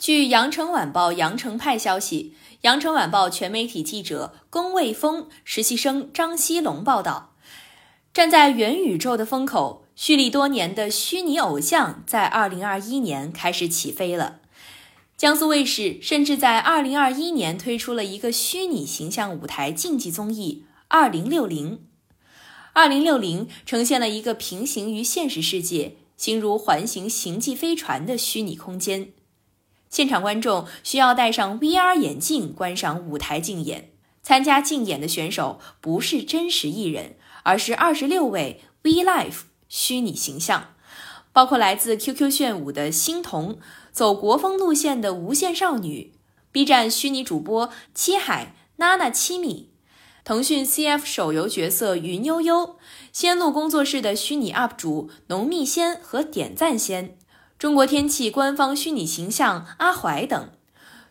据羊城晚报羊城派消息，羊城晚报全媒体记者龚卫峰、实习生张西龙报道，站在元宇宙的风口，蓄力多年的虚拟偶像在2021年开始起飞了。江苏卫视甚至在2021年推出了一个虚拟形象舞台竞技综艺《2060》。2060呈现了一个平行于现实世界、形如环形星际飞船的虚拟空间。现场观众需要戴上 VR 眼镜观赏舞台竞演，参加竞演的选手不是真实艺人，而是二十六位 V Life 虚拟形象，包括来自 QQ 炫舞的星童，走国风路线的无限少女，B 站虚拟主播七海、娜娜七米，腾讯 CF 手游角色云悠悠，仙路工作室的虚拟 UP 主浓蜜仙和点赞仙。中国天气官方虚拟形象阿怀等，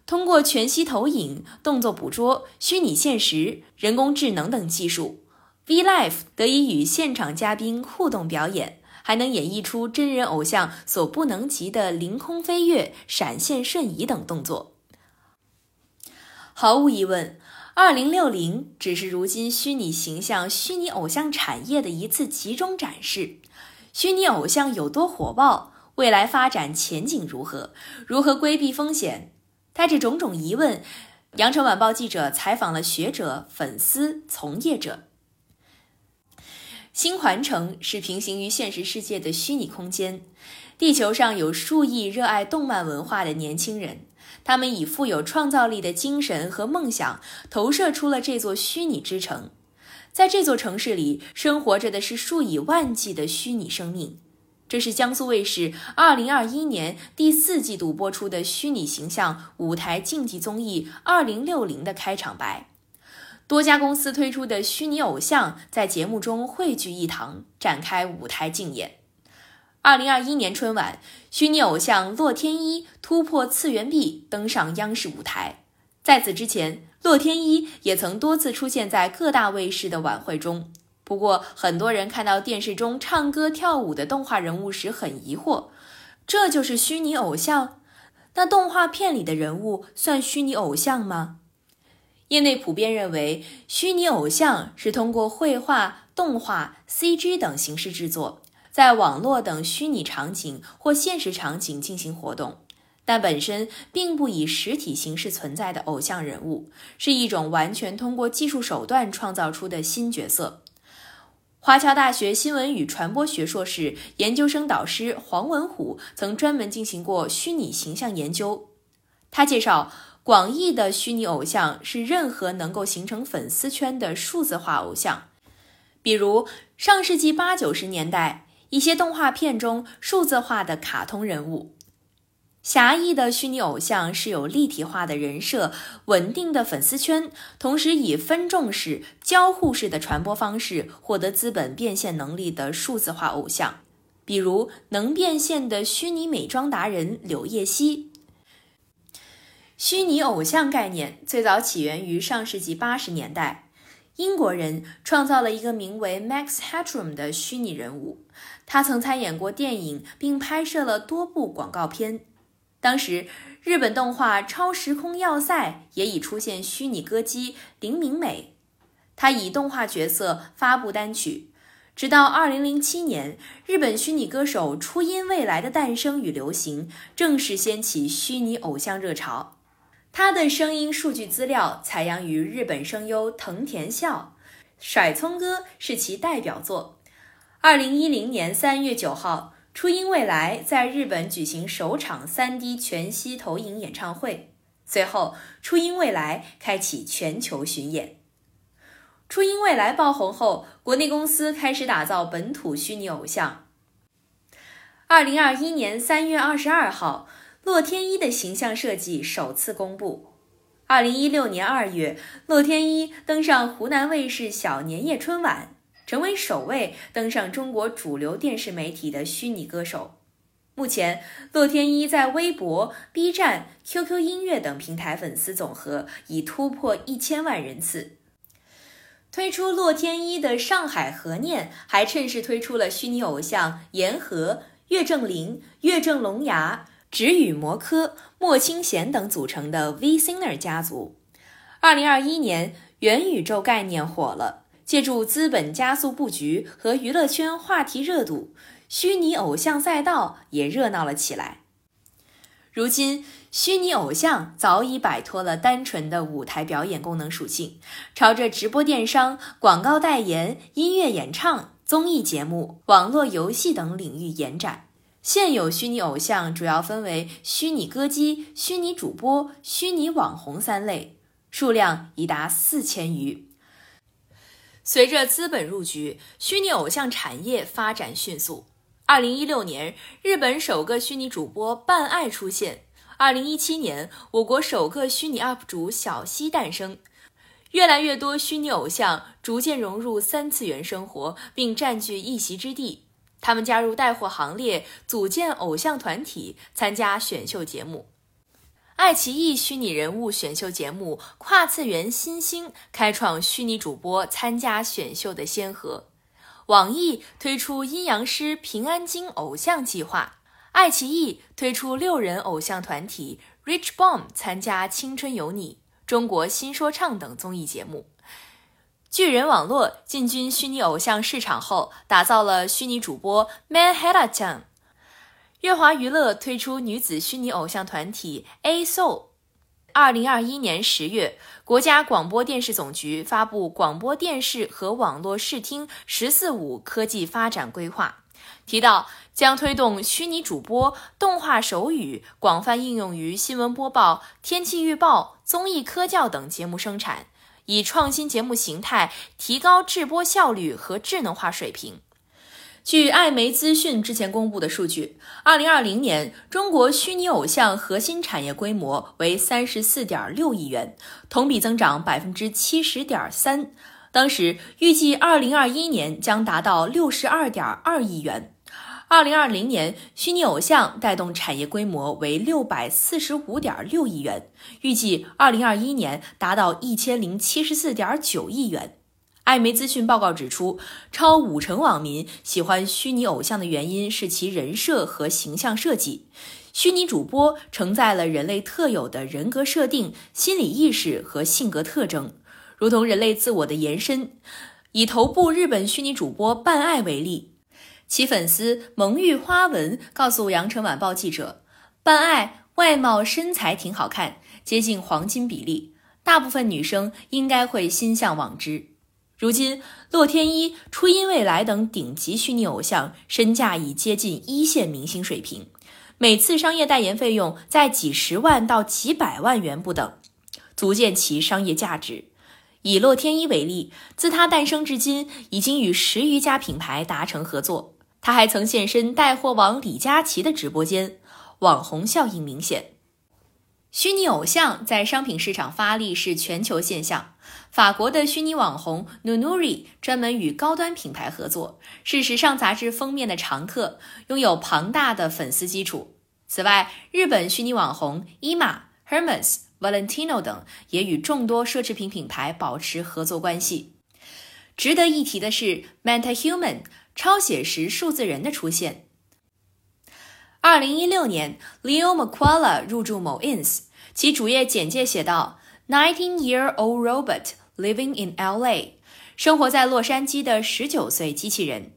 通过全息投影、动作捕捉、虚拟现实、人工智能等技术，V Life 得以与现场嘉宾互动表演，还能演绎出真人偶像所不能及的凌空飞跃、闪现瞬移等动作。毫无疑问，二零六零只是如今虚拟形象、虚拟偶像产业的一次集中展示。虚拟偶像有多火爆？未来发展前景如何？如何规避风险？带着种种疑问，羊城晚报记者采访了学者、粉丝、从业者。新环城是平行于现实世界的虚拟空间，地球上有数亿热爱动漫文化的年轻人，他们以富有创造力的精神和梦想，投射出了这座虚拟之城。在这座城市里，生活着的是数以万计的虚拟生命。这是江苏卫视二零二一年第四季度播出的虚拟形象舞台竞技综艺《二零六零》的开场白。多家公司推出的虚拟偶像在节目中汇聚一堂，展开舞台竞演。二零二一年春晚，虚拟偶像洛天依突破次元壁登上央视舞台。在此之前，洛天依也曾多次出现在各大卫视的晚会中。不过，很多人看到电视中唱歌跳舞的动画人物时很疑惑，这就是虚拟偶像？那动画片里的人物算虚拟偶像吗？业内普遍认为，虚拟偶像是通过绘画、动画、CG 等形式制作，在网络等虚拟场景或现实场景进行活动，但本身并不以实体形式存在的偶像人物，是一种完全通过技术手段创造出的新角色。华侨大学新闻与传播学硕士研究生导师黄文虎曾专门进行过虚拟形象研究。他介绍，广义的虚拟偶像是任何能够形成粉丝圈的数字化偶像，比如上世纪八九十年代一些动画片中数字化的卡通人物。狭义的虚拟偶像是有立体化的人设、稳定的粉丝圈，同时以分众式、交互式的传播方式获得资本变现能力的数字化偶像，比如能变现的虚拟美妆达人柳叶熙。虚拟偶像概念最早起源于上世纪八十年代，英国人创造了一个名为 Max Headroom 的虚拟人物，他曾参演过电影，并拍摄了多部广告片。当时，日本动画《超时空要塞》也已出现虚拟歌姬林明美，她以动画角色发布单曲。直到2007年，日本虚拟歌手初音未来的诞生与流行，正式掀起虚拟偶像热潮。他的声音数据资料采样于日本声优藤田孝，《甩葱歌》是其代表作。2010年3月9号。初音未来在日本举行首场 3D 全息投影演唱会，随后初音未来开启全球巡演。初音未来爆红后，国内公司开始打造本土虚拟偶像。2021年3月22号，洛天依的形象设计首次公布。2016年2月，洛天依登上湖南卫视小年夜春晚。成为首位登上中国主流电视媒体的虚拟歌手。目前，洛天依在微博、B 站、QQ 音乐等平台粉丝总和已突破一千万人次。推出洛天依的上海和念，还趁势推出了虚拟偶像言和、岳正林、岳正龙牙、止雨摩科、莫清贤等组成的 V Ciner 家族。二零二一年，元宇宙概念火了，借助资本加速布局和娱乐圈话题热度，虚拟偶像赛道也热闹了起来。如今，虚拟偶像早已摆脱了单纯的舞台表演功能属性，朝着直播电商、广告代言、音乐演唱、综艺节目、网络游戏等领域延展。现有虚拟偶像主要分为虚拟歌姬、虚拟主播、虚拟网红三类，数量已达四千余。随着资本入局，虚拟偶像产业发展迅速。二零一六年，日本首个虚拟主播半爱出现；二零一七年，我国首个虚拟 UP 主小西诞生。越来越多虚拟偶像逐渐融入三次元生活，并占据一席之地。他们加入带货行列，组建偶像团体，参加选秀节目。爱奇艺虚拟人物选秀节目《跨次元新星》开创虚拟主播参加选秀的先河。网易推出阴阳师平安京偶像计划，爱奇艺推出六人偶像团体 Rich Bomb 参加《青春有你》、中国新说唱等综艺节目。巨人网络进军虚拟偶像市场后，打造了虚拟主播 Manhattan。乐华娱乐推出女子虚拟偶像团体 A Soul。二零二一年十月，国家广播电视总局发布《广播电视和网络视听“十四五”科技发展规划》，提到将推动虚拟主播、动画手语广泛应用于新闻播报、天气预报、综艺科教等节目生产。以创新节目形态提高制播效率和智能化水平。据艾媒资讯之前公布的数据，二零二零年中国虚拟偶像核心产业规模为三十四点六亿元，同比增长百分之七十点三。当时预计二零二一年将达到六十二点二亿元。二零二零年，虚拟偶像带动产业规模为六百四十五点六亿元，预计二零二一年达到一千零七十四点九亿元。艾媒资讯报告指出，超五成网民喜欢虚拟偶像的原因是其人设和形象设计。虚拟主播承载了人类特有的人格设定、心理意识和性格特征，如同人类自我的延伸。以头部日本虚拟主播半爱为例。其粉丝萌玉花纹告诉羊城晚报记者：“半爱外貌身材挺好看，接近黄金比例，大部分女生应该会心向往之。”如今，洛天依、初音未来等顶级虚拟偶像身价已接近一线明星水平，每次商业代言费用在几十万到几百万元不等，足见其商业价值。以洛天依为例，自它诞生至今，已经与十余家品牌达成合作。他还曾现身带货王李佳琦的直播间，网红效应明显。虚拟偶像在商品市场发力是全球现象。法国的虚拟网红 Nunuri 专门与高端品牌合作，是时尚杂志封面的常客，拥有庞大的粉丝基础。此外，日本虚拟网红 Ema、Hermes、Valentino 等也与众多奢侈品品牌保持合作关系。值得一提的是，MetaHuman。超写实数字人的出现。二零一六年，Leo McQuarrie 入驻某 ins，其主页简介写道：“Nineteen-year-old robot living in LA，生活在洛杉矶的十九岁机器人。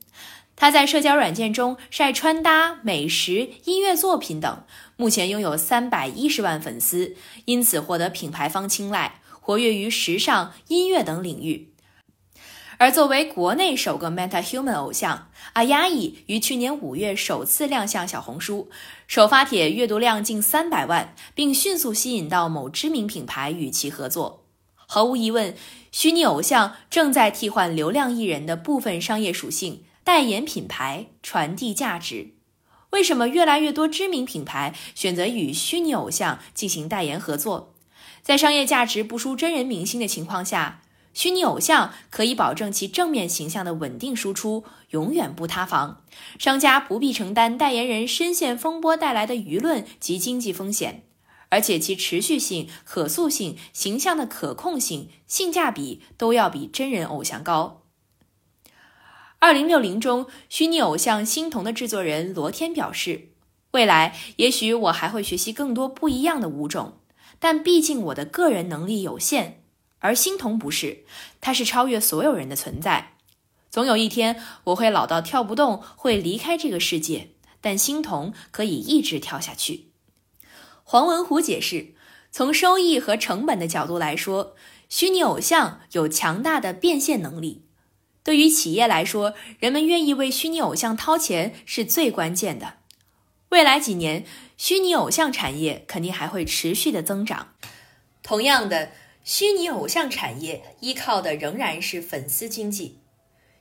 他在社交软件中晒穿搭、美食、音乐作品等，目前拥有三百一十万粉丝，因此获得品牌方青睐，活跃于时尚、音乐等领域。”而作为国内首个 Meta Human 偶像，阿亚伊于去年五月首次亮相小红书，首发帖阅读量近三百万，并迅速吸引到某知名品牌与其合作。毫无疑问，虚拟偶像正在替换流量艺人的部分商业属性，代言品牌，传递价值。为什么越来越多知名品牌选择与虚拟偶像进行代言合作？在商业价值不输真人明星的情况下。虚拟偶像可以保证其正面形象的稳定输出，永远不塌房。商家不必承担代言人深陷风波带来的舆论及经济风险，而且其持续性、可塑性、形象的可控性、性价比都要比真人偶像高。二零六零中，虚拟偶像星童的制作人罗天表示：“未来也许我还会学习更多不一样的舞种，但毕竟我的个人能力有限，而欣桐不是，他是超越所有人的存在。总有一天我会老到跳不动，会离开这个世界，但欣桐可以一直跳下去。黄文虎解释，从收益和成本的角度来说，虚拟偶像有强大的变现能力。对于企业来说，人们愿意为虚拟偶像掏钱是最关键的。未来几年，虚拟偶像产业肯定还会持续的增长。同样的，虚拟偶像产业依靠的仍然是粉丝经济。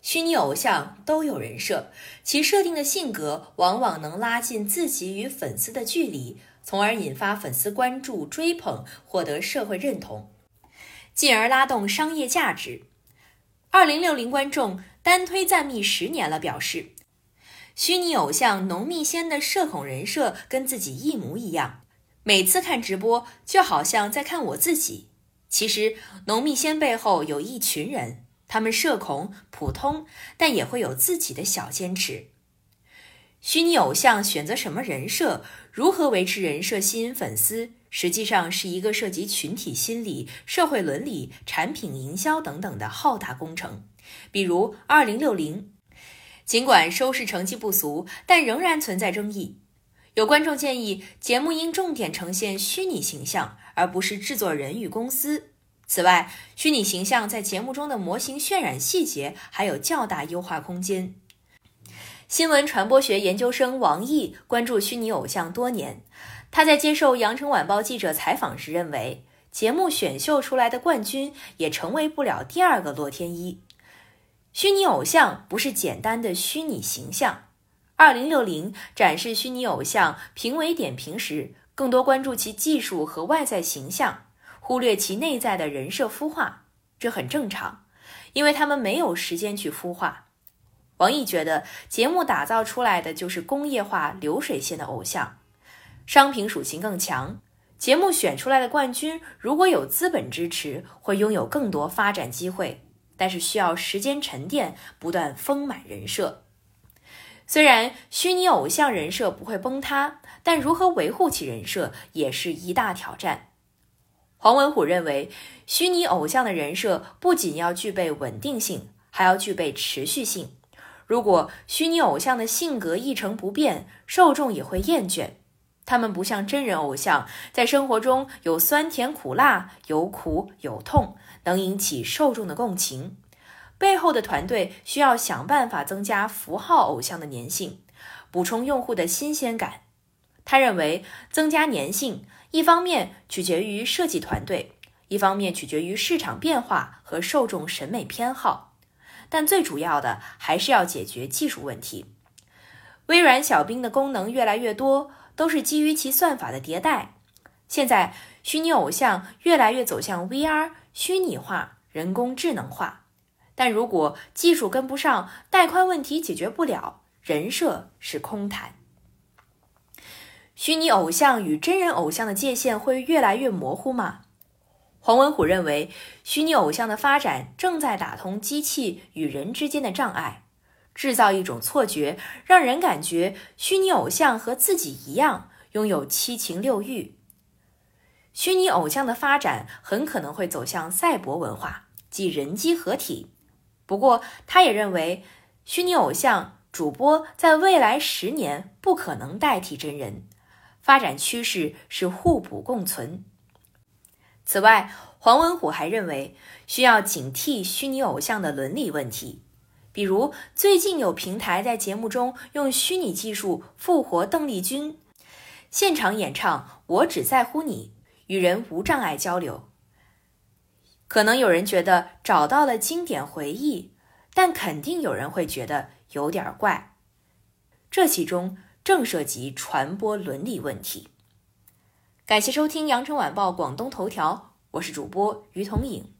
虚拟偶像都有人设，其设定的性格往往能拉近自己与粉丝的距离，从而引发粉丝关注、追捧，获得社会认同，进而拉动商业价值。二零六零观众单推赞蜜十年了，表示。虚拟偶像浓密仙的社恐人设跟自己一模一样，每次看直播就好像在看我自己。其实浓密仙背后有一群人，他们社恐普通，但也会有自己的小坚持。虚拟偶像选择什么人设，如何维持人设吸引粉丝，实际上是一个涉及群体心理、社会伦理、产品营销等等的浩大工程。比如二零六零。尽管收视成绩不俗，但仍然存在争议。有观众建议，节目应重点呈现虚拟形象，而不是制作人与公司。此外，虚拟形象在节目中的模型渲染细节还有较大优化空间。新闻传播学研究生王毅关注虚拟偶像多年，他在接受羊城晚报记者采访时认为，节目选秀出来的冠军也成为不了第二个洛天依。虚拟偶像不是简单的虚拟形象。二零六零展示虚拟偶像评委点评时，更多关注其技术和外在形象，忽略其内在的人设孵化。这很正常，因为他们没有时间去孵化。王毅觉得，节目打造出来的就是工业化流水线的偶像，商品属性更强。节目选出来的冠军，如果有资本支持，会拥有更多发展机会。但是需要时间沉淀，不断丰满人设。虽然虚拟偶像人设不会崩塌，但如何维护其人设也是一大挑战。黄文虎认为，虚拟偶像的人设不仅要具备稳定性，还要具备持续性。如果虚拟偶像的性格一成不变，受众也会厌倦。他们不像真人偶像，在生活中有酸甜苦辣，有苦有痛。能引起受众的共情，背后的团队需要想办法增加符号偶像的粘性，补充用户的新鲜感。他认为，增加粘性一方面取决于设计团队，一方面取决于市场变化和受众审美偏好，但最主要的还是要解决技术问题。微软小冰的功能越来越多，都是基于其算法的迭代。现在，虚拟偶像越来越走向 VR。虚拟化、人工智能化，但如果技术跟不上，带宽问题解决不了，人设是空谈。虚拟偶像与真人偶像的界限会越来越模糊吗？黄文虎认为，虚拟偶像的发展正在打通机器与人之间的障碍，制造一种错觉，让人感觉虚拟偶像和自己一样，拥有七情六欲。虚拟偶像的发展很可能会走向赛博文化，即人机合体。不过，他也认为，虚拟偶像主播在未来十年不可能代替真人，发展趋势是互补共存。此外，黄文虎还认为，需要警惕虚拟偶像的伦理问题，比如最近有平台在节目中用虚拟技术复活邓丽君，现场演唱《我只在乎你》。与人无障碍交流，可能有人觉得找到了经典回忆，但肯定有人会觉得有点怪。这其中正涉及传播伦理问题。感谢收听羊城晚报广东头条，我是主播于彤颖。